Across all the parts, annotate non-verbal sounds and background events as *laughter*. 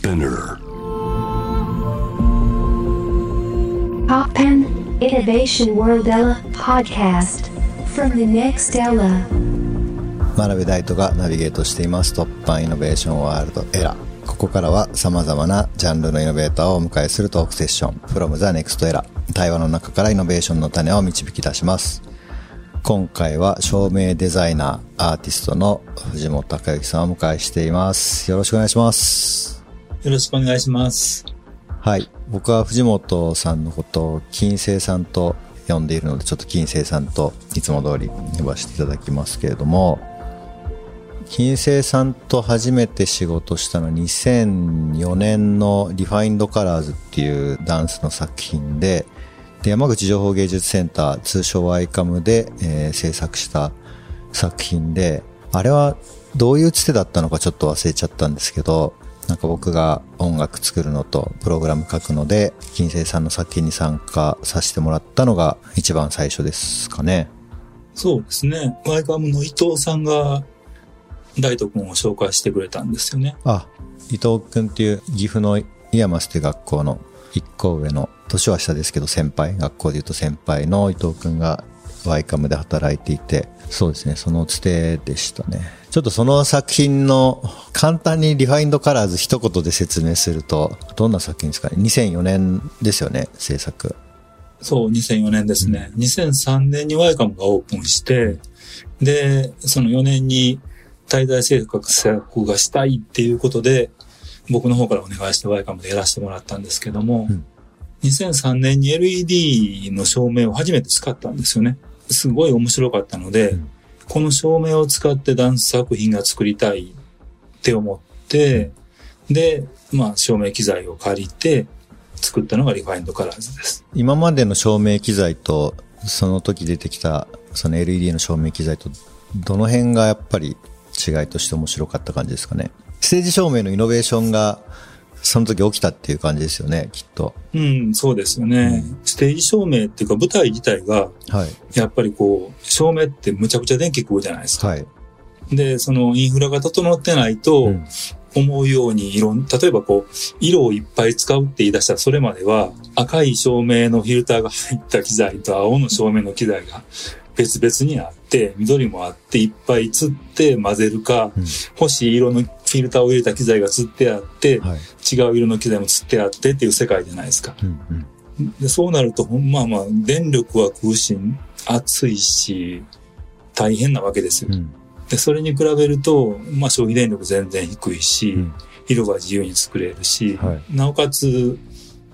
Spinner. Poppen Innovation World Ella podcast from the next Ella. 真鍋大斗がナビゲートしています。突破イノベーションワールドエラここからは様々なジャンルのイノベーターをお迎えするトークセッション。from the next era 対話の中からイノベーションの種を導き出します。今回は照明デザイナーアーティストの藤本隆之さんをお迎えしています。よろしくお願いしますよろしくお願いします。はい僕は藤本さんのことを金星さんと呼んでいるのでちょっと金星さんといつも通り呼ばせていただきますけれども金星さんと初めて仕事したのは2004年の Refined Colors っていうダンスの作品で、で山口情報芸術センター、通称 YCAM で、えー制作した作品で、あれはどういうつてだったのかちょっと忘れちゃったんですけど、なんか僕が音楽作るのとプログラム書くので、金星さんの作品に参加させてもらったのが一番最初ですかね。そうですね。 YCAM の伊藤さんが大度君を紹介してくれたんですよね。あ、伊藤くんっていう岐阜の IAMAS っていう学校の一個上の、年は下ですけど先輩、学校で言うと先輩の伊藤くんがYCAM で働いていて、そうですね、そのつてでしたね。ちょっとその作品の簡単に Refined Colors 一言で説明すると、どんな作品ですかね ?2004 年ですよね、制作。そう、2004年ですね。2003年に YCAM がオープンして、で、その4年に滞在制作がしたいっていうことで、僕の方からお願いして YCAM でやらせてもらったんですけども、うん2003年に LED の照明を初めて使ったんですよね。すごい面白かったので、うんこの照明を使ってダンス作品が作りたいって思って、で、まあ照明機材を借りて作ったのが Refined Colors です。今までの照明機材と、その時出てきた、その LED の照明機材と、どの辺がやっぱり違いとして面白かった感じですかね。ステージ照明のイノベーションが、その時起きたっていう感じですよね、きっと。うん、そうですよね。ステージ照明っていうか舞台自体が、はい。やっぱりこう、照明ってむちゃくちゃ電気食うじゃないですか。はい。で、そのインフラが整ってないと、うん思うように色ん、例えばこう、色をいっぱい使うって言い出したら、それまでは赤い照明のフィルターが入った機材と青の照明の機材が別々にあって、緑もあって、いっぱい釣って混ぜるか、うん欲しい色のフィルターを入れた機材が釣ってあって、はい。違う色の機材も釣ってあってっていう世界じゃないですか。うんうん。でそうなると、まあまあ、電力は食うし、暑いし、大変なわけですよ。うん。で、それに比べると、まあ消費電力全然低いし、うん色が自由に作れるし、はいなおかつ、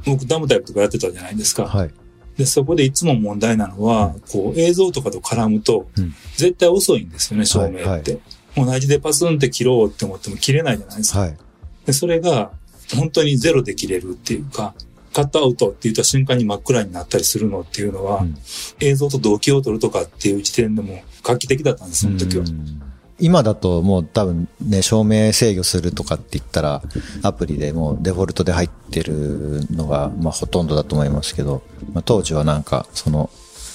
僕ダムタイプとかやってたじゃないですか。はい。で、そこでいつも問題なのは、こう映像とかと絡むと、うん絶対遅いんですよね、照明って。はい同じでパスンって切ろうって思っても切れないじゃないですか。はい。で、それが本当にゼロで切れるっていうか、カットアウトって言った瞬間に真っ暗になったりするのっていうのは、うん映像と同期を取るとかっていう時点でも画期的だったんです、その時は。うん今だともう多分ね、照明制御するとかって言ったら、アプリでもうデフォルトで入ってるのが、まあほとんどだと思いますけど、まあ当時はなんか、その、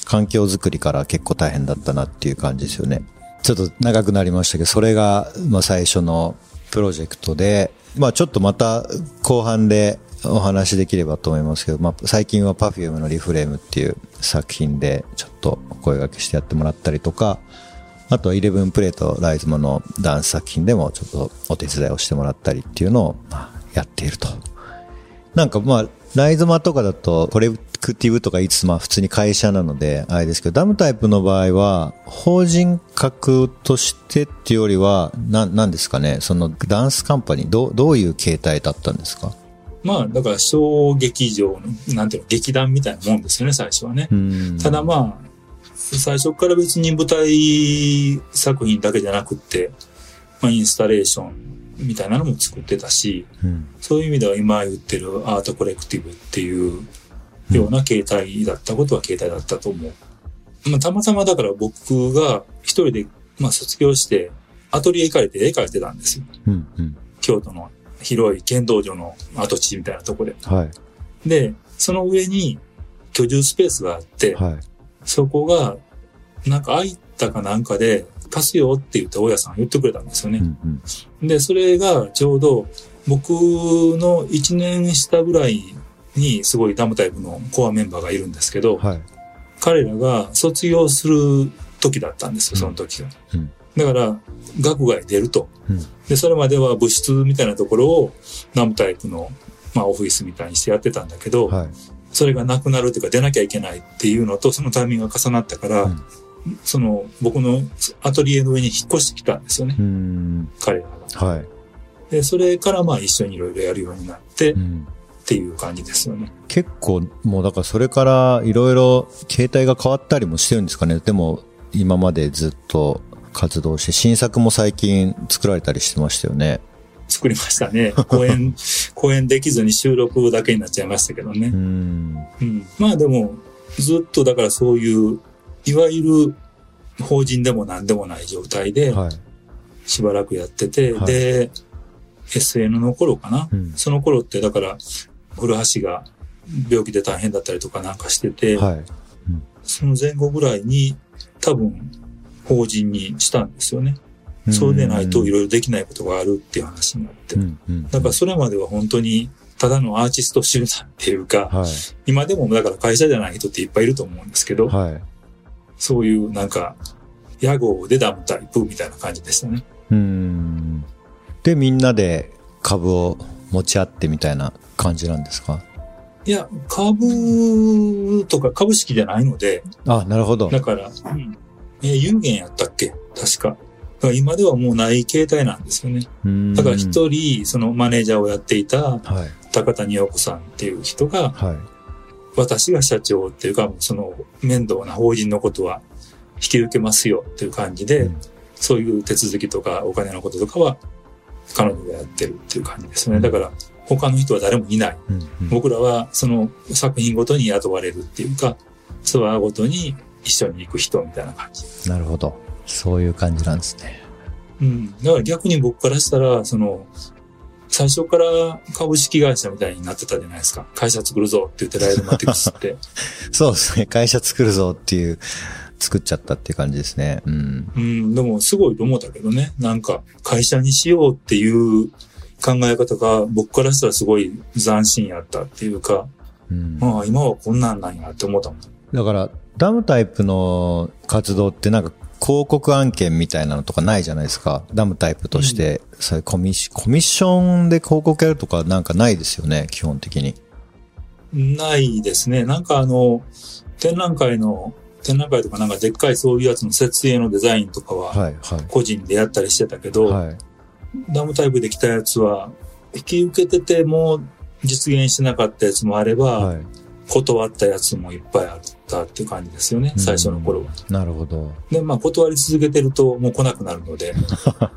環境づくりから結構大変だったなっていう感じですよね。ちょっと長くなりましたけど、それが、まあ最初のプロジェクトで、まあちょっとまた後半でお話できればと思いますけど、まあ最近は Perfume のリフレームっていう作品でちょっと声掛けしてやってもらったりとか、あとは11プレートライズモのダンス作品でもちょっとお手伝いをしてもらったりっていうのをやっていると。なんかまあ、ライズマとかだとコレクティブとか言いつつまあ普通に会社なのであれですけど、ダムタイプの場合は法人格としてっていうよりは、な、なんですかね、そのダンスカンパニー、どう、どういう形態だったんですか？まあ、だから小劇場の、なんていうの、劇団みたいなもんですよね、最初はね。うんただまあ、最初から別に舞台作品だけじゃなくって、まあ、インスタレーションみたいなのも作ってたし、うんそういう意味では今言ってるアートコレクティブっていうような形態だったことは形態だったと思う。まあ、たまたまだから僕が一人で、まあ、卒業して、アトリエ行かれて絵描いてたんですよ。うんうん京都の広い剣道場の跡地みたいなとこで。はい。で、その上に居住スペースがあって、はい。そこが、なんか空いたかなんかで、貸すよって言って大家さん言ってくれたんですよね。うんうんで、それがちょうど僕の1年下ぐらいにすごいダムタイプのコアメンバーがいるんですけど、はい。彼らが卒業する時だったんですよ、その時が。うん。だから、学外出ると。うん。で、それまでは部室みたいなところをダムタイプの、まあ、オフィスみたいにしてやってたんだけど、はい。それがなくなるっていうか出なきゃいけないっていうのと、そのタイミングが重なったから、うんその僕のアトリエの上に引っ越してきたんですよね。彼らが。はい。で、それからまあ一緒にいろいろやるようになって、っうん。ていう感じですよね。結構、もうだからそれからいろいろ携帯が変わったりもしてるんですかね。でも、今までずっと活動して、新作も最近作られたりしてましたよね。作りましたね。公演、*laughs* 公演できずに収録だけになっちゃいましたけどねうー。ん。うん。まあでも、ずっとだからそういう、いわゆる法人でも何でもない状態で、はい。しばらくやってて、はいで、SN の頃かな、うんその頃ってだから、古橋が病気で大変だったりとかなんかしてて、はい。その前後ぐらいに多分法人にしたんですよね。そうでないといろいろできないことがあるっていう話になって。うん。うん。だからそれまでは本当にただのアーティスト集団っていうか、はい。今でもだから会社じゃない人っていっぱいいると思うんですけど、はい。そういうなんか、屋号でダムタイプみたいな感じでしたね。うーん。で、みんなで株を持ち合ってみたいな感じなんですか？いや、株とか株式じゃないので、あ、なるほど。だから、うん、えー有限やったっけ？確か。だから今ではもうない形態なんですよね。だから一人、そのマネージャーをやっていたはい。高谷陽子さんっていう人が、はい。私が社長っていうか、その面倒な法人のことは引き受けますよっていう感じで、うんそういう手続きとかお金のこととかは彼女がやってるっていう感じですね。だから他の人は誰もいない。うんうん僕らはその作品ごとに雇われるっていうか、ツアーごとに一緒に行く人みたいな感じ。なるほど。そういう感じなんですね。うん。だから逆に僕からしたら、その、最初から株式会社みたいになってたじゃないですか。会社作るぞって言ってライドマティクスって。*laughs* そうですね。会社作るぞっていう、作っちゃったっていう感じですね。うん。うん。でもすごいと思ったけどね。なんか会社にしようっていう考え方が僕からしたらすごい斬新やったっていうか、うん、まあ今はこんなんなんやって思ったもん。だから、ダムタイプの活動ってなんか広告案件みたいなのとかないじゃないですか。ダムタイプとして、そういうコミッシコミッションで広告やるとかなんかないですよね、基本的に。ないですね。なんかあの、展覧会の、展覧会とかなんかでっかいそういうやつの設営のデザインとかははい、はい。個人でやったりしてたけど、はい。ダムタイプできたやつは、引き受けてても実現してなかったやつもあれば、はい。断ったやつもいっぱいあったっていう感じですよね、最初の頃は。なるほど。で、まあ断り続けてるともう来なくなるので、*laughs* ま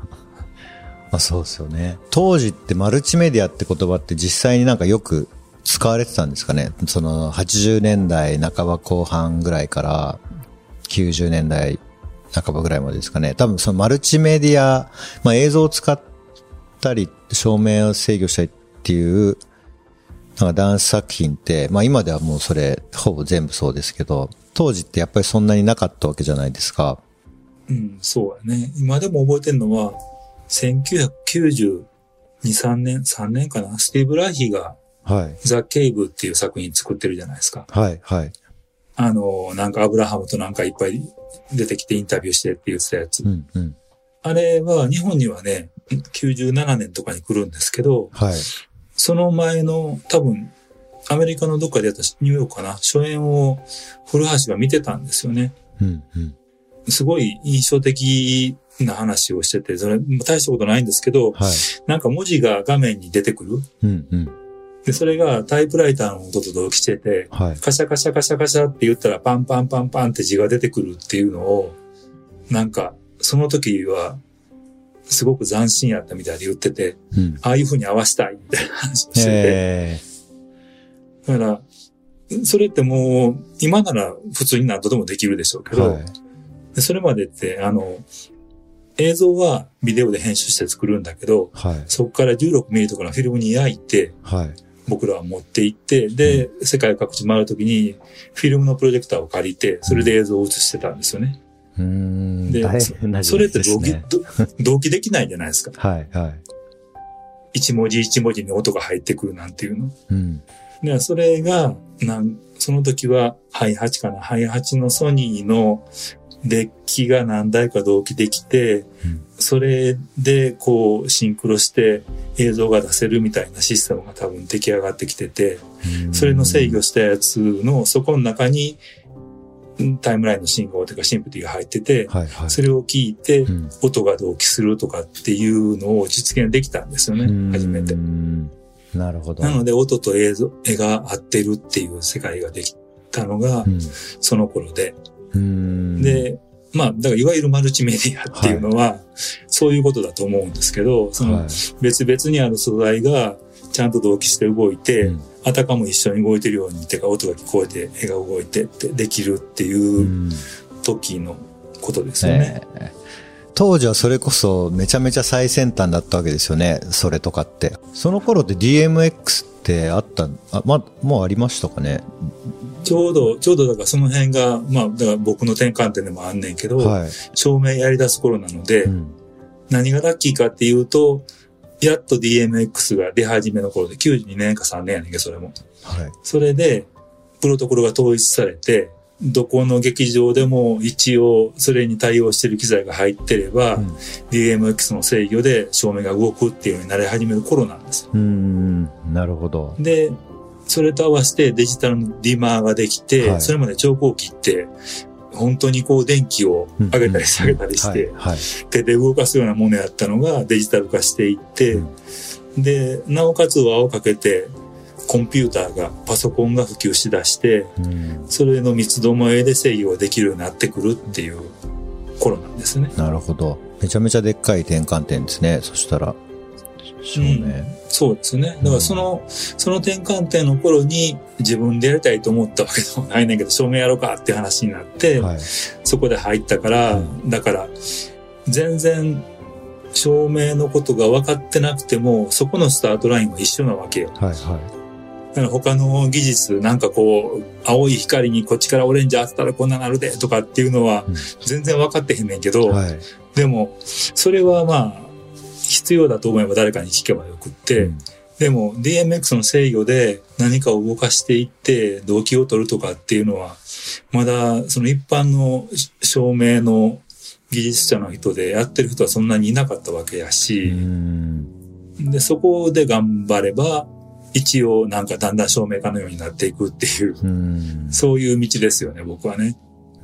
あそうですよね。当時ってマルチメディアって言葉って実際になんかよく使われてたんですかね？その80年代半ば後半ぐらいから90年代半ばぐらいまでですかね？多分そのマルチメディア、まあ映像を使ったり、照明を制御したりっていう、なんかダンス作品って、まあ今ではもうそれほぼ全部そうですけど、当時ってやっぱりそんなになかったわけじゃないですか。うん、そうやね。今でも覚えてるのは、1992、3年、3年かな、スティーブ・ライヒがはい。ザ・ケイブっていう作品作ってるじゃないですか。はい、はい。あの、なんかアブラハムとなんかいっぱい出てきてインタビューしてって言ってたやつ。うん、うん。あれは日本にはね、97年とかに来るんですけど、はい。その前の多分、アメリカのどっかでやったニューヨークかな、初演を古橋が見てたんですよね。うん、うん。すごい印象的な話をしてて、それ大したことないんですけど、はい。なんか文字が画面に出てくる。うん、うん。で、それがタイプライターの音と同期してて、はい。カシャカシャカシャカシャって言ったらパンパンパンパンって字が出てくるっていうのを、なんか、その時は、すごく斬新やったみたいで言ってて、うん。ああいう風に合わせたいみたいな話をしてて、えだから、それってもう、今なら普通に何とでもできるでしょうけど、ーはい。でそれまでって、あの、映像はビデオで編集して作るんだけど、はい。そこから16ミリとかのフィルムに焼いて、はい。僕らは持って行って、で、世界各地回るときに、フィルムのプロジェクターを借りて、それで映像を映してたんですよね。うーん。でそれって同期同期できないじゃないですか。はい、はい。一文字一文字に音が入ってくるなんていうの。うん。で、それが、なん、その時は、ハイハチかな。ハイハチのソニーのデッキが何台か同期できて、うんそれでこうシンクロして映像が出せるみたいなシステムが多分出来上がってきてて、それの制御したやつのそこの中にんタイムラインの信号というかシンプティが入ってて、はいはい。それを聞いてうん音が同期するとかっていうのを実現できたんですよね、初めてう。んなるほど。なので音と映像、絵が合ってるっていう世界ができたのがうんその頃で。うん、で、まあ、だからいわゆるマルチメディアっていうのは、そういうことだと思うんですけど、そのはい別々にある素材がちゃんと同期して動いて、うんあたかも一緒に動いてるように、てか音が聞こえて、絵が動いてってできるっていううん時のことですよね。ええ当時はそれこそめちゃめちゃ最先端だったわけですよね。それとかって。その頃って DMX ってあった、あ、ま、もうありましたかね？ちょうど、ちょうどだからその辺が、まあ、だから僕の転換点でもあんねんけど、はい。照明やり出す頃なので、うん何がラッキーかっていうと、やっと DMX が出始めの頃で、92年か3年やねんけど、それも。はい。それで、プロトコルが統一されて、どこの劇場でも一応それに対応してる機材が入ってれば、うん DMX の制御で照明が動くっていうようになり始める頃なんです。うーん、なるほど。で、それと合わせてデジタルのディマーができて、はいそれまで超光機って、本当にこう電気を上げたり下げたりして、手で動かすようなものやったのがデジタル化していって、で、なおかつ輪をかけて、コンピューターが、パソコンが普及しだして、うん。それの三つどもえで制御ができるようになってくるっていう頃なんですね。なるほど。めちゃめちゃでっかい転換点ですね。そしたら、照明。そうですね。だからその、その転換点の頃に自分でやりたいと思ったわけでもないねんけど、照明やろうかって話になって、はい。そこで入ったから、うだから、全然、照明のことが分かってなくても、そこのスタートラインは一緒なわけよ。はい。はだから他の技術、なんかこう、青い光にこっちからオレンジ当てたらこんななるでとかっていうのはうん全然分かってへんねんけい。ど、はい。でも、それはまあ、必要だと思えば誰かに聞けばよくって、うんでも DMX の制御で何かを動かしていって動機を取るとかっていうのは、まだその一般の照明の技術者の人でやってる人はそんなにいなかったわけやうし、ん。で、そこで頑張れば、一応なんかだんだん照明家のようになっていくっていう、うん。そういう道ですよね、僕はね。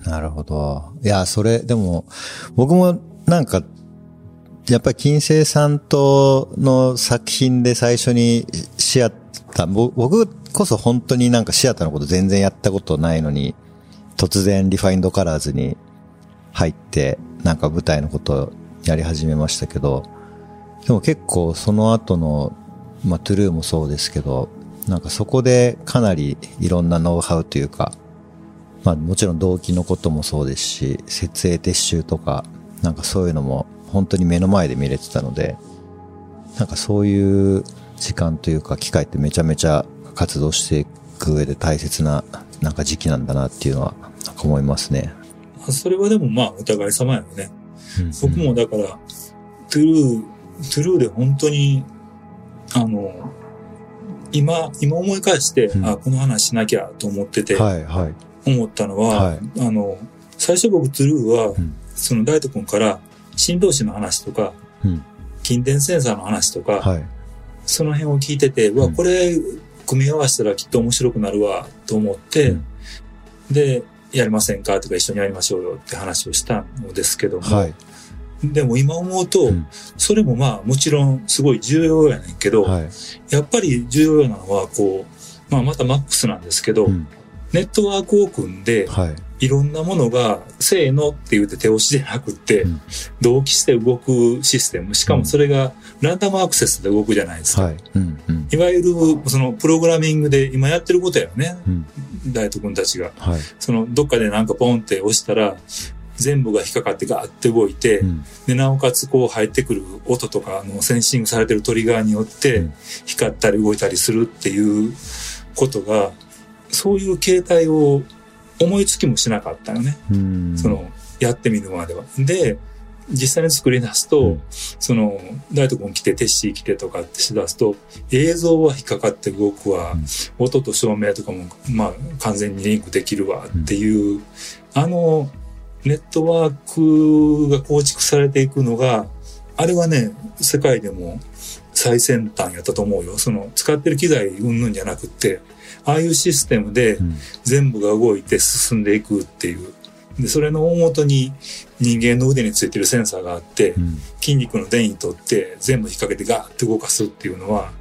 なるほど。いや、それ、でも、僕もなんか、やっぱり金星さんとの作品で最初にシアター、僕こそ本当になんかシアターのこと全然やったことないのに、突然 Refined Colors に入って、なんか舞台のことやり始めましたけど、でも結構その後の、まあ true もそうですけど、なんかそこでかなりいろんなノウハウというか、まあもちろん同期のこともそうですし、設営撤収とか、なんかそういうのも本当に目の前で見れてたので、なんかそういう時間というか機会ってめちゃめちゃ活動していく上で大切ななんか時期なんだなっていうのはなんか思いますね。まあそれはでもまあお互い様やよね。うん僕もだから、トゥルー、トゥルーで本当に、あの、今、今思い返して、うんあ、この話しなきゃと思ってて、はいはい。思ったのは、はいあの、最初僕トゥルーは、んその大斗君から、振動子の話とか、うん。筋電センサーの話とか、はい。その辺を聞いてて、うわ、うんこれ、組み合わせたらきっと面白くなるわ、と思って、うんで、やりませんか？とか一緒にやりましょうよって話をしたのですけども、はい。でも今思うと、うんそれもまあもちろんすごい重要やねんけど、はい。やっぱり重要なのはこう、まあまたマックスなんですけど、うんネットワークを組んで、はい。いろんなものが、せーのって言って手押しでなくって、うん同期して動くシステム。しかもそれがランダムアクセスで動くじゃないですか。はい。うん。うん。いわゆる、そのプログラミングで今やってることやよね。うん。大斗君たちが。はい。その、どっかでなんかポンって押したら、全部が引っかかってガーって動いて、うん。で、なおかつこう入ってくる音とかのセンシングされてるトリガーによってうん光ったり動いたりするっていうことが、そういう形態を思いつきもしなかったよね。うん。その、やってみるまでは。で、実際に作り出すと、うんその、大斗君来て、テッシー来てとかってしだすと、映像は引っかかって動くわ、うん音と照明とかも、まあ、完全にリンクできるわっていう、あの、ネットワークが構築されていくのが、あれはね、世界でも最先端やったと思うよ。その、使ってる機材うんぬんじゃなくって、ああいうシステムでうん全部が動いて進んでいくっていう。で、それの大元に人間の腕についてるセンサーがあって、うん筋肉の電位取って全部引っ掛けてガーって動かすっていうのは、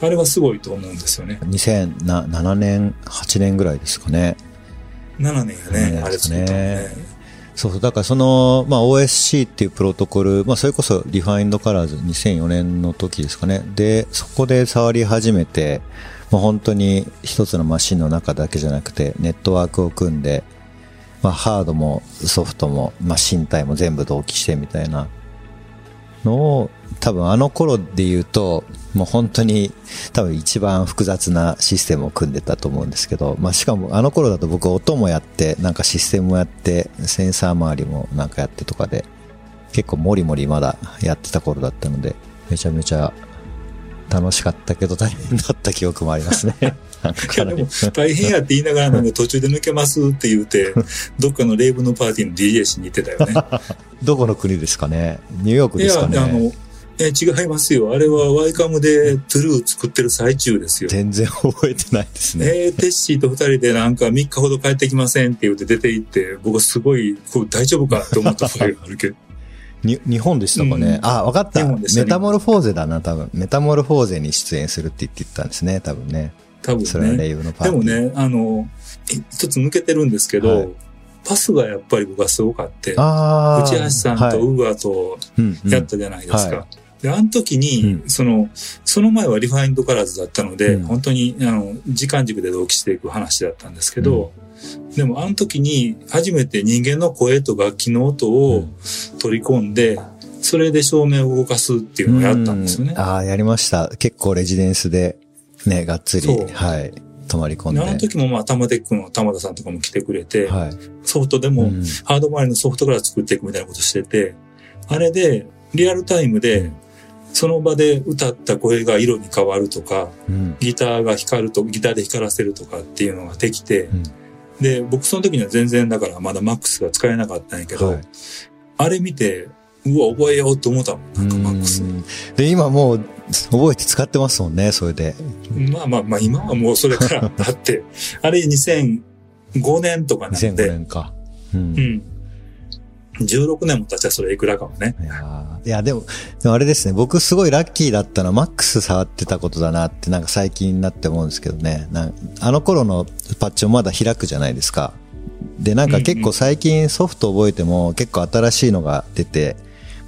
あれはすごいと思うんですよね。2007年、8年ぐらいですかね。7年やね、7あれです作ったのねね。そうそう。だからその、まあ OSC っていうプロトコル、まあそれこそ Refined Colors 2004年の時ですかね。で、そこで触り始めて、もう本当に一つのマシンの中だけじゃなくて、ネットワークを組んで、まあハードもソフトも、まあ身体も全部同期してみたいなのを、多分あの頃で言うと、もう本当に多分一番複雑なシステムを組んでたと思うんですけど、まあしかもあの頃だと僕音もやって、なんかシステムもやって、センサー周りもなんかやってとかで、結構モリモリまだやってた頃だったので、めちゃめちゃ楽しかったけど大変だった記憶もありますね。*laughs* いやでも大変やって言いながらなんか途中で抜けますって言うて、どっかのレイブのパーティーの DJ しに行ってたよね。*laughs* どこの国ですかね？ニューヨークいや、ですかねあの、え違いますよ。あれはワイカムでトゥルー作ってる最中ですよ。全然覚えてないですね。えー、テッシーと二人でなんか3日ほど帰ってきませんって言って出て行って、僕すごい、こう大丈夫かって思った場合があるけど。に日本でしたかね、うんあ、わかった。メタモルフォーゼだな、多分。メタモルフォーゼに出演するって言ってたんですね、多分ね。多分それはレね。イブのパーティー。でもね、あの、一つ抜けてるんですけど、はいパスがやっぱり僕はすごかって、ああ。内橋さんはいとウーアとうんうんやったじゃないですか。はで、あの時に、うその、その前はリファインドカラーズだったので、うん本当に、あの、時間軸で同期していく話だったんですけど、でもあの時に初めて人間の声と楽器の音うをん取り込んで、それで照明を動かすっていうのをやったんですよねう。ああ、やりました。結構レジデンスで、ね、がっつりはい、泊まり込んでで。あの時もまあ、玉テックの玉田さんとかも来てくれて、はい。ソフトでも、うんハード周りのソフトから作っていくみたいなことしてて、あれで、リアルタイムで、その場で歌った声が色に変わるとか、うん。ギターが光ると、ギターで光らせるとかっていうのができて、うんで、僕その時には全然だからまだマックスが使えなかったんやけど、はいあれ見て、うわ、覚えようと思ったもん、なんかマックス。うんで、今もう、覚えて使ってますもんね、それで。まあまあまあ、今はもうそれから、だって、あれ2005年とかなん2005で、年か。うんうん。16年も経っちゃそれいくらかもね。いやーいや、でも、でもあれですね、僕すごいラッキーだったのは、マックス触ってたことだなって、なんか最近になって思うんですけどね。あの頃のパッチをまだ開くじゃないですか。で、なんか結構最近ソフト覚えても結構新しいのが出て、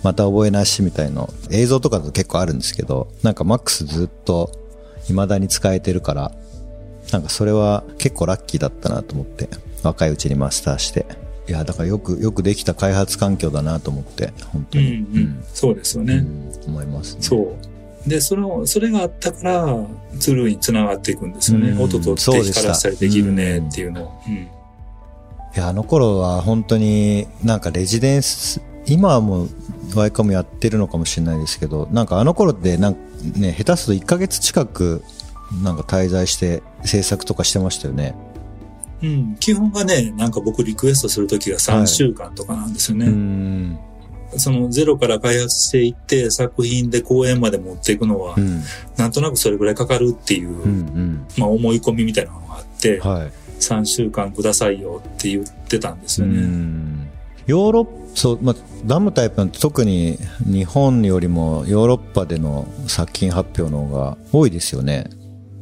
また覚えなしみたいの、映像とかだと結構あるんですけど、なんかマックスずっと未だに使えてるから、なんかそれは結構ラッキーだったなと思って、若いうちにマスターして。いや、だからよく、よくできた開発環境だなと思って、本当うんに。うん。そうですよね。うん思いますね。そう。で、その、それがあったから、ツルーに繋がっていくんですよね。うん音とってそうでした光らせたりできるねっていうのを。うん。いや、あの頃は本当になんかレジデンス、今はもうワイカムやってるのかもしれないですけど、なんかあの頃ってなんかね、下手すると1ヶ月近くなんか滞在して制作とかしてましたよね。うん。基本がね、なんか僕リクエストするときが3週間とかなんですよね。うん。そのゼロから開発していって作品で公演まで持っていくのは、うん。なんとなくそれぐらいかかるっていう、うん。まあ思い込みみたいなのがあって、はい。3週間くださいよって言ってたんですうよね。ん。ヨーロッパ、そう、まあ、ダムタイプなんて特に日本よりもヨーロッパでの作品発表の方が多いですよね。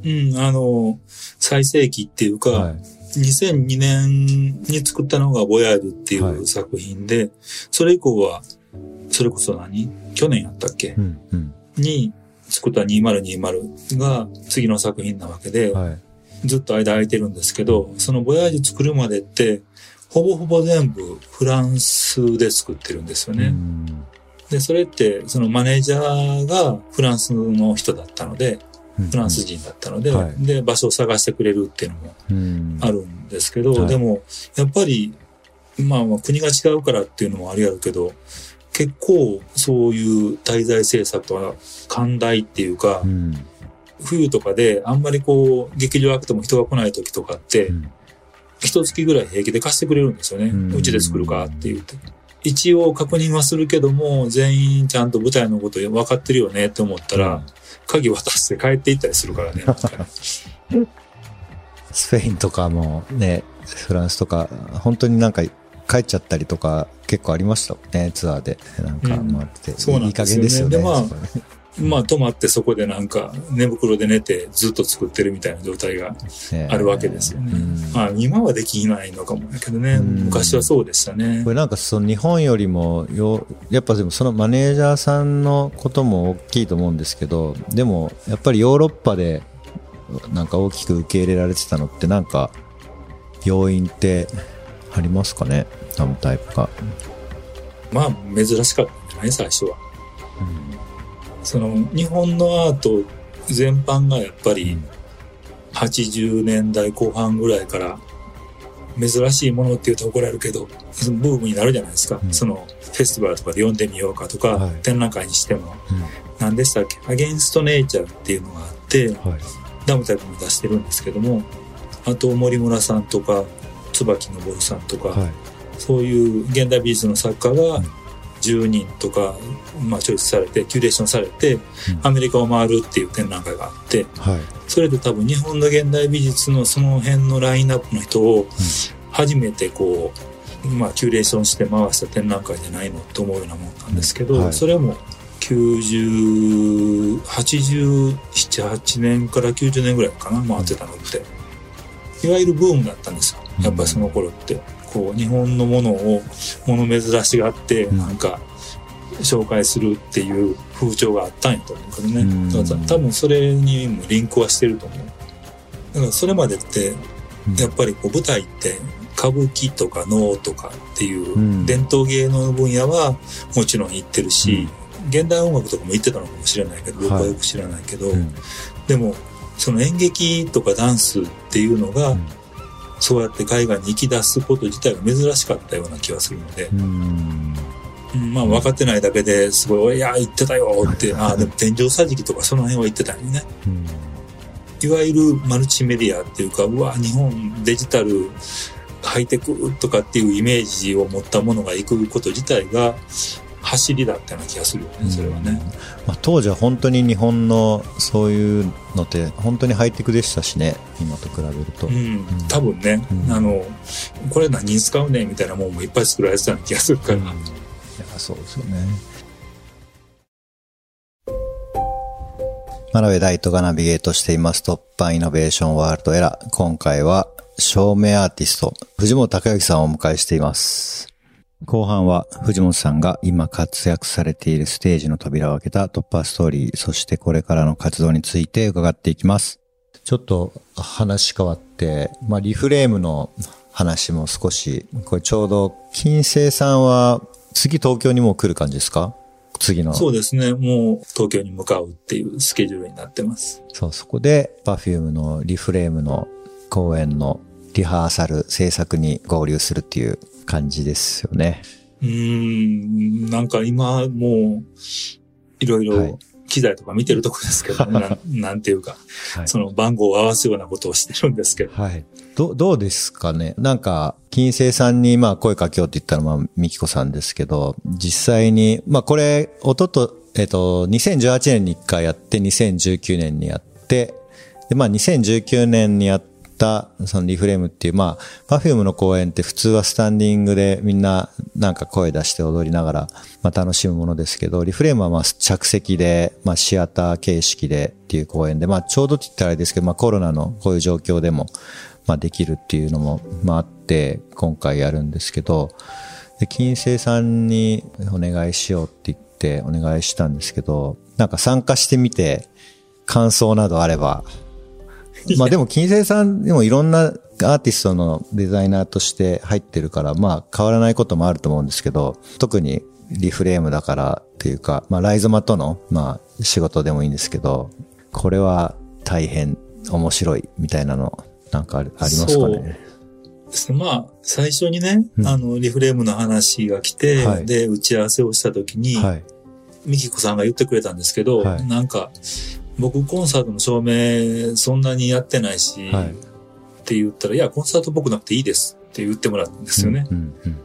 うん、あの、最盛期っていうか、はい。2002年に作ったのがボヤールっていはいう作品で、それ以降は、それこそ何？去年やったっけ、うん。うん。に作った2020が次の作品なわけで、はい。ずっと間空いてるんですけど、そのボヤージュ作るまでって、ほぼほぼ全部フランスで作ってるんですよね。うんで、それって、そのマネージャーがフランスの人だったので、フランス人だったので、はいで、場所を探してくれるっていうのもうんあるんですけど、はいでも、やっぱり、まあまあ国が違うからっていうのもありあるけど、結構そういう滞在制作は寛大っていうか、うん。冬とかであんまりこう、劇場、あとも人が来ない時とかって、うん一月ぐらい平気で貸してくれるんですよね。うちで作るかって言って。一応確認はするけども、全員ちゃんと舞台のこと分かってるよねって思ったら、うん鍵渡して帰っていったりするからね。*laughs* スペインとかもね、フランスとか、本当になんか帰っちゃったりとか結構ありましたね、ツアーで。なんかうん回ってて。そうなんいい加ですよね減ですよね。でまあ泊まってそこでなんか寝袋で寝てずっと作ってるみたいな状態がねあるわけですよね。うんまあ今はできないのかもだけどね、うん昔はそうでしたねこ。れなんかその日本よりもよ、やっぱでもそのマネージャーさんのことも大きいと思うんですけど、でもやっぱりヨーロッパでなんか大きく受け入れられてたのってなんか要因ってありますかね？ナムタイプか。まあ珍しかったんじゃない？最初は。その日本のアート全般がやっぱり80年代後半ぐらいから珍しいものって言うと怒られるけど、ブームになるじゃないですか。うんそのフェスティバルとかで読んでみようかとか、はい展覧会にしても。うん何でしたっけ？アゲンストネイチャーっていうのがあって、はい。ダムタイプも出してるんですけども、あと森村さんとか、椿のぼるさんとか、はい。そういう現代美術の作家がうん。10人とか、まあ、チョイスされて、キュレーションされて、アメリカを回るっていう展覧会があって、はい。それで多分日本の現代美術のその辺のラインナップの人を初めてこう、まあ、キュレーションして回した展覧会じゃないのと思うようなもんなんですけど、うん。はい。それも90、87、8年から90年ぐらいかな、回ってたのって。いわゆるブームだったんですよ。やっぱりその頃って。こう、日本のものを、もの珍しがって、うんなんか、紹介するっていう風潮があったんやと思うけどね。うんだから多分それにもリンクはしてると思う。だからそれまでって、やっぱりこう舞台って歌舞伎とか能とかっていううん伝統芸能の分野はもちろん行ってるし、現代音楽とかも行ってたのかもしれないけど、僕はよく知らないけど、うん。でもその演劇とかダンスっていうのが、うん。そうやって海外に行き出すこと自体が珍しかったような気がするので、まあ分かってないだけですごい、いや、行ってたよって、ああ、でも天井桟敷とかその辺は行ってたよね。うん。いわゆるマルチメディアっていうか、うわ、日本デジタル、ハイテクとかっていうイメージを持ったものが行くこと自体が走りだったような気がするよね、それはね。まあ、当時は本当に日本のそういうのって本当にハイテクでしたしね今と比べると、うん、多分ね、うん。あの、これ何に使うねんみたいなもんもいっぱい作られてたような気がするから。いやそうですよね。真鍋大斗がナビゲートしています。突破イノベーションワールドエラー。今回は照明アーティスト藤本隆之さんをお迎えしています後半は藤本さんが今活躍されているステージの扉を開けた突破ストーリー、そしてこれからの活動について伺っていきます。ちょっと話変わって、まあリフレームの話も少し、これちょうど金星さんは次東京にもう来る感じですか？次の。そうですね、もう東京に向かうっていうスケジュールになってます。そう、そこで Perfume のリフレームの公演のリハーサル制作に合流するっていう感じですよね。うーん、なんか今もう、いろいはいろ機材とか見てるとこですけど、*laughs* なんなんていうか、はいその番号を合わすようなことをしてるんですけど。はい。ど、どうですかね？なんか、金星さんにまあ声かけようって言ったらまあ、ミキコさんですけど、実際に、まあこれ、おとと、えっと、2018年に1回やって、2019年にやって、で、まあ2019年にやった、そのリフレームっていう、まあ、パフュームの公演って普通はスタンディングでみんななんか声出して踊りながら、まあ楽しむものですけど、リフレームはまあ着席で、まあシアター形式でっていう公演で、まあちょうどって言ったらあれですけど、まあコロナのこういう状況でも、まあできるっていうのも、まああって、今回やるんですけど、で、金星さんにお願いしようって言ってお願いしたんですけど、なんか参加してみて、感想などあれば、まあでも金星さんでもいろんなアーティストのデザイナーとして入ってるから、まあ変わらないこともあると思うんですけど、特にリフレームだからっていうか、まあライゾマとの、まあ仕事でもいいんですけど、これは大変面白いみたいなの、なんかありますかね？ですね。まあ、最初にね、うんあの、リフレームの話が来て、はいで、打ち合わせをした時に、はい。ミキコさんが言ってくれたんですけど、はいなんか、僕コンサートの照明そんなにやってないし、はい。って言ったら、いや、コンサートっぽくなくていいですって言ってもらったんですよね。うんうん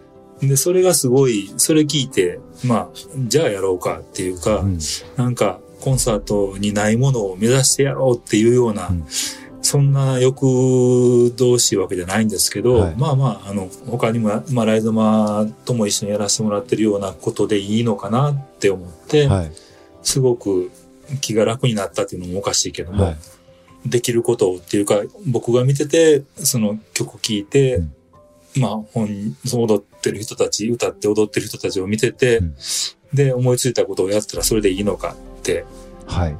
で、それがすごい、それ聞いて、まあ、じゃあやろうかっていうか、うん。なんか、コンサートにないものを目指してやろうっていうような、うん。そんな欲同しいわけじゃないんですけど、はい。まあまあ、あの、他にも、まあ、ライドマとも一緒にやらせてもらってるようなことでいいのかなって思って、はい。すごく気が楽になったっていうのもおかしいけども、はい。できることをっていうか、僕が見てて、その曲聴いて、うんまあ、本、踊ってる人たち、歌って踊ってる人たちを見てて、うんで、思いついたことをやったらそれでいいのかってはい。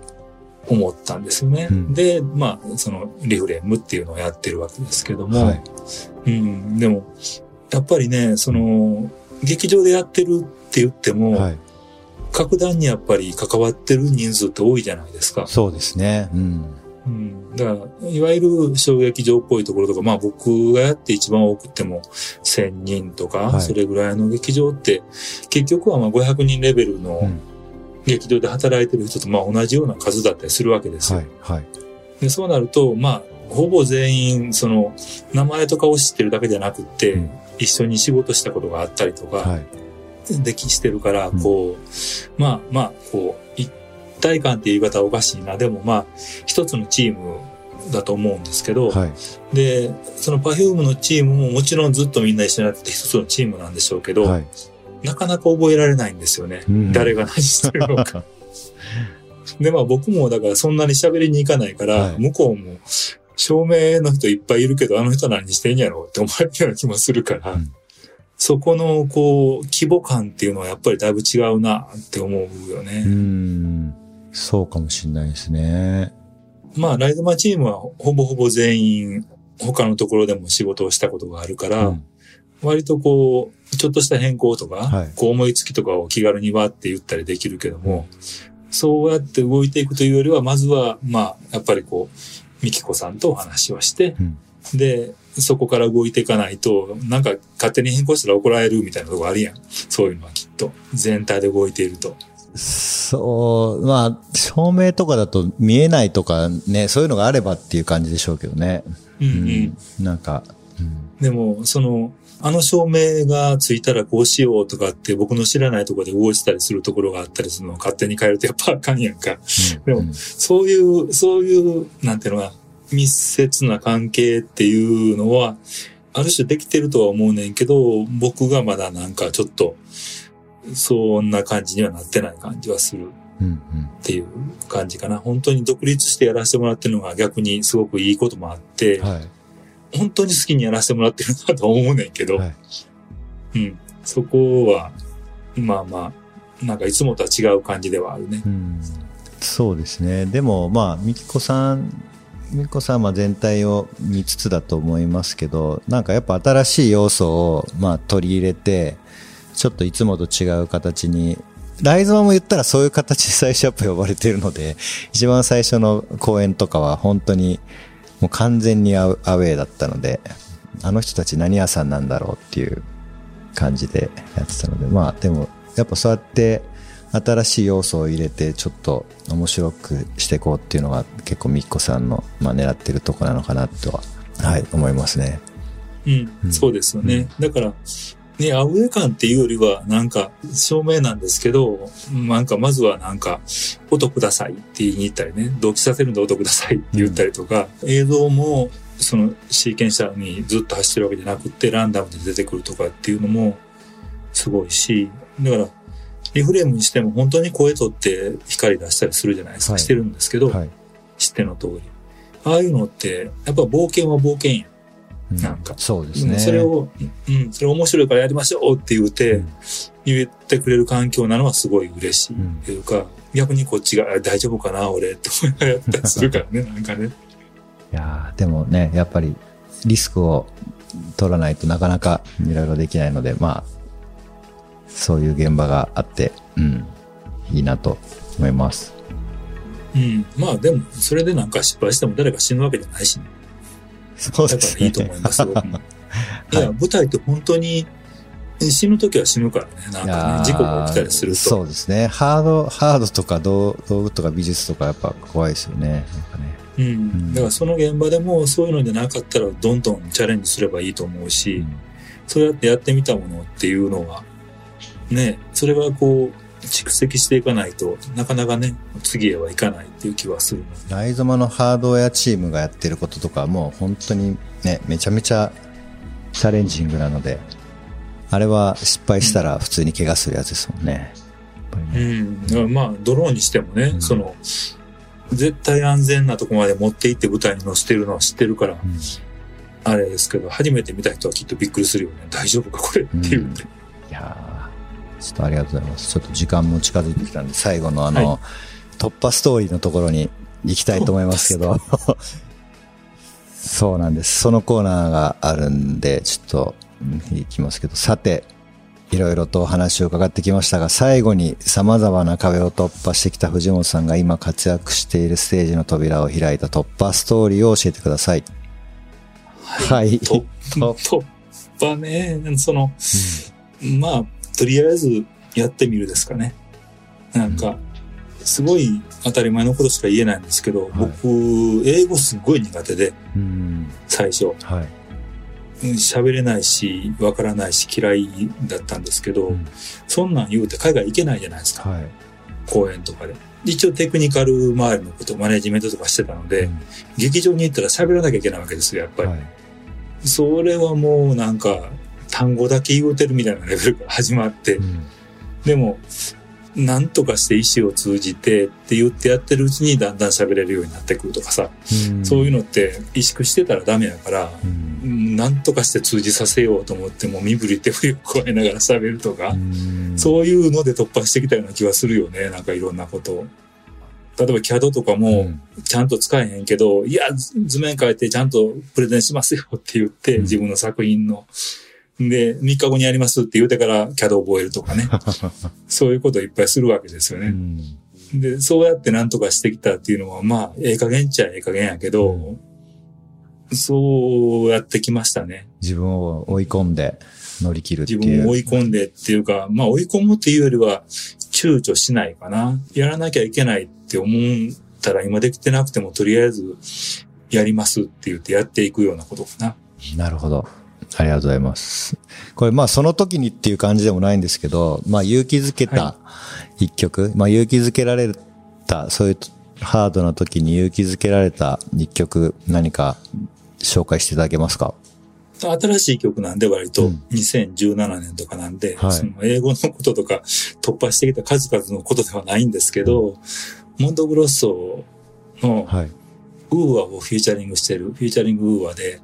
思ったんですよね。うんで、まあ、そのリフレームっていうのをやってるわけですけども、はい。うん、でも、やっぱりね、その、劇場でやってるって言っても、はい。格段にやっぱり関わってる人数って多いじゃないですか。そうですね。うん。うん、だから、いわゆる小劇場っぽいところとか、まあ僕がやって一番多くても1000人とか、はいそれぐらいの劇場って、結局はまあ500人レベルのうん劇場で働いてる人とまあ同じような数だったりするわけですよ。はい。はい。でそうなると、まあ、ほぼ全員、その、名前とかを知ってるだけじゃなくって、うん一緒に仕事したことがあったりとか、はい。できしてるから、うんこう、まあまあ、こう、一体感っていう言い方はおかしいな。でもまあ、一つのチームだと思うんですけど、はい。で、その Perfume のチームももちろんずっとみんな一緒にやってて一つのチームなんでしょうけど、はい。なかなか覚えられないんですよね。うん誰が何してるのか。*laughs* で、まあ僕もだからそんなに喋りに行かないから、はい向こうも、照明の人いっぱいいるけど、あの人何してんやろうって思われるような気もするから、うんそこの、こう、規模感っていうのはやっぱりだいぶ違うなって思うようね。ん。そうかもしれないですね。まあ、ライドマンチームはほぼほぼ全員、他のところでも仕事をしたことがあるから、うん割とこう、ちょっとした変更とか、はいこう思いつきとかを気軽にわって言ったりできるけども、そうやって動いていくというよりは、まずは、まあ、やっぱりこう、ミキコさんとお話をして、うんで、そこから動いていかないと、なんか勝手に変更したら怒られるみたいなとこあるやん。そういうのはきっと。全体で動いていると。そう、まあ、照明とかだと見えないとかね、そういうのがあればっていう感じでしょうけどね。うんうん。なんか、うんでも、その、あの照明がついたらこうしようとかって僕の知らないところで動いてたりするところがあったりするのを勝手に変えるとやっぱあかんやんか。でもうんそういう、そういう、なんていうのかな、密接な関係っていうのは、ある種できてるとは思うねんけど、僕がまだなんかちょっと、そんな感じにはなってない感じはするっていう感じかな。本当に独立してやらせてもらってるのが逆にすごくいいこともあって、はい。本当に好きにやらせてもらってるなとは思うねんけど、はいうん。そこは、まあまあ、なんかいつもとは違う感じではあるね。うんそうですね。でも、まあ、みきこさん、みきこさんは全体を見つつだと思いますけど、なんかやっぱ新しい要素を、まあ、取り入れて、ちょっといつもと違う形に、ライゾマも言ったらそういう形で最初やっぱ呼ばれてるので、一番最初の公演とかは本当にもう完全にアウアウェーだったので、あの人たち何屋さんなんだろうっていう感じでやってたので、まあでも、やっぱそうやって新しい要素を入れてちょっと面白くしていこうっていうのが結構みっこさんの、まあ、狙ってるとこなのかなとは、はい、思いますね。うん、うんそうですよね。だから、ね、アウェー感っていうよりは、なんか、証明なんですけど、なんか、まずはなんか、音くださいって言いに行ったりね、同期させるんで音くださいって言ったりとか、映像も、そのシーケンシャーにずっと走ってるわけじゃなくって、ランダムで出てくるとかっていうのも、すごいし、だから、リフレームにしても本当に声取って光出したりするじゃないですか。はいしてるんですけど、はい。知っての通り。ああいうのって、やっぱ冒険は冒険やん。うんなんかそうですね。うんそれを、うん、それ面白いからやりましょうって言うて、うん言ってくれる環境なのはすごい嬉しいうんっていうか、逆にこっちがあ大丈夫かな、俺って思いながらやったりするからね、*laughs* なんかね。いやーでもね、やっぱりリスクを取らないとなかなかいろいろできないので、まあ、そういう現場があって、うん、いいなと思います。うん。まあでも、それでなんか失敗しても誰か死ぬわけじゃないしね。そうだからいいと思いますよ。うん *laughs* いや、はい舞台って本当に死ぬ時は死ぬからね。なんかね、ー事故が起きたりすると。そうですね。ハード、ハードとか道道具とか美術とかやっぱ怖いですよね。なん。うん。んだからその現場でもそういうのでなかったらどんどんチャレンジすればいいと思うし、うんそうやってやってみたものっていうのは、ね、それがこう、蓄積していかないとなかなかね、次へはいかないっていう気はする。ライゾマのハードウェアチームがやってることとかもう本当にね、めちゃめちゃチャレンジングなので、あれは失敗したら普通に怪我するやつですもんね。うねん。だからまあ、ドローンにしてもね、うんその、絶対安全なとこまで持って行って舞台に乗せてるのは知ってるから、うんあれですけど、初めて見た人はきっとびっくりするよね。大丈夫かこれって言って。いやーちょっとありがとうございます。ちょっと時間も近づいてきたんで、最後のあの、は突破ストーリーのところに行きたいと思いますけど、そうなんです。そのコーナーがあるんで、ちょっとうん行きますけど、さて、いろいろとお話を伺ってきましたが、最後に様々な壁を突破してきた藤本さんが今活躍しているステージの扉を開いた突破ストーリーを教えてください。はい。突突破ね、その、まあ、とりあえずやってみるですかね。なんか、すごい当たり前のことしか言えないんですけど、僕、英語すっごい苦手で、うん。最初。はい。うん喋れないし、わからないし、嫌いだったんですけど、うんそんなん言うて海外行けないじゃないですか。はい。公演とかで。一応テクニカル周りのこと、マネジメントとかしてたので、劇場に行ったら喋らなきゃいけないわけですよ、やっぱり。はい。それはもうなんか、単語だけ言うてるみたいなレベルから始まって、うん。でも、なんとかして意思を通じてって言ってやってるうちにだんだん喋れるようになってくるとかさ、そういうのって意識してたらダメやから、うん。うんなんとかして通じさせようと思っても身振り手振りを加えながら喋るとか、うん。そういうので突破してきたような気はするよね。なんかいろんなこと。を。例えば CAD とかうもん。ちゃんと使えへんけど、いや、図図面変えてちゃんとプレゼンしますよって言って、うん。自分の作品の。で、3日後にやりますって言うてから CAD 覚えるとかね。*laughs* そういうことをいっぱいするわけですよね。うんで、そうやってなんとかしてきたっていうのは、まあ、ええ加減っちゃええ加減やけど、そうやってきましたね。自分を追い込んで乗り切るって自いう。分を追い込んでっていうか、まあ追い込むっていうよりは躊躇しないかな。やらなきゃいけないって思ったら今できてなくてもとりあえずやりますって言ってやっていくようなことかな。なるほど。ありがとうございます。これまあその時にっていう感じでもないんですけど、まあ勇気づけたは一曲、まあ勇気づけられた、そういうハードな時に勇気づけられた一曲何か紹介していただけますか？新しい曲なんで割とうん。2017年とかなんで、はい。その英語のこととか突破してきた数々のことではないんですけど、モンドグロッソのはい。ウーアをフューチャリングしてる、フューチャリングウーアで、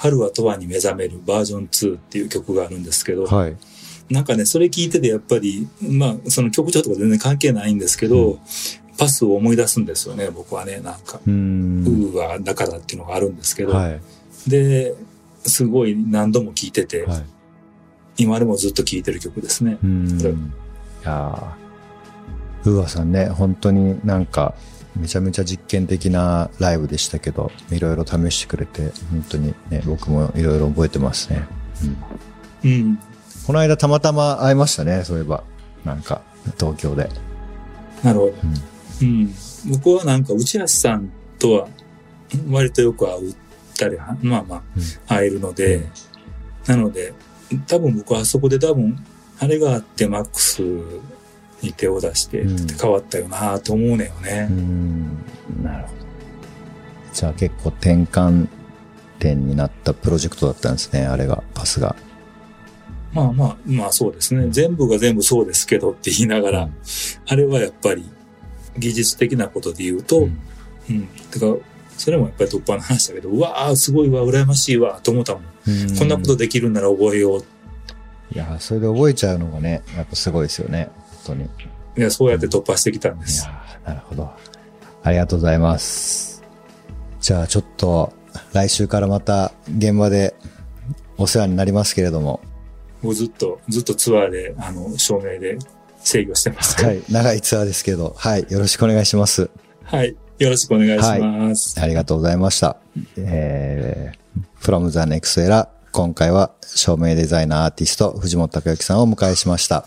春は永遠に目覚めるバージョン2っていう曲があるんですけど、はい。なんかね、それ聞いててやっぱり、まあ、その曲調とか全然関係ないんですけど、パスを思い出すんですよね、僕はね、なんか。うーん。ウーアだからっていうのがあるんですけど、はい。で、すごい何度も聴いてて、はい。今でもずっと聴いてる曲ですね。うーん。いやーウーアさんね、本当になんか、めちゃめちゃ実験的なライブでしたけど、いろいろ試してくれて、本当にね、僕もいろいろ覚えてますね。うんうん。この間たまたま会いましたね、そういえば。なんか、東京で。なるほど。うん。僕はなんか、内橋さんとは、割とよく会うたり、まあまあ、会えるので、なので、多分僕はあそこで多分、あれがあってマックスに手を出してうん変わったよなと思うねよねう。ん。なるほど。じゃあ結構転換点になったプロジェクトだったんですね、あれが、パスが。まあまあ、まあそうですね。全部が全部そうですけどって言いながら、うんあれはやっぱり技術的なことで言うと、ううんん。てか、それもやっぱり突破の話だけど、うわあ、すごいわ、羨ましいわ、と思ったもん。うんこんなことできるんなら覚えよう。いや、それで覚えちゃうのがね、やっぱすごいですよね、本当に。ね、そうやって突破してきたんです。なるほど。ありがとうございます。じゃあちょっと、来週からまた現場でお世話になりますけれども。もうずっと、ずっとツアーで、あの、照明で制御してますはい、長いツアーですけど、はい、よろしくお願いします。はい、よろしくお願いします。はい、ありがとうございました。えー、from the next era、今回は照明デザイナーアーティスト藤本孝之さんをお迎えしました。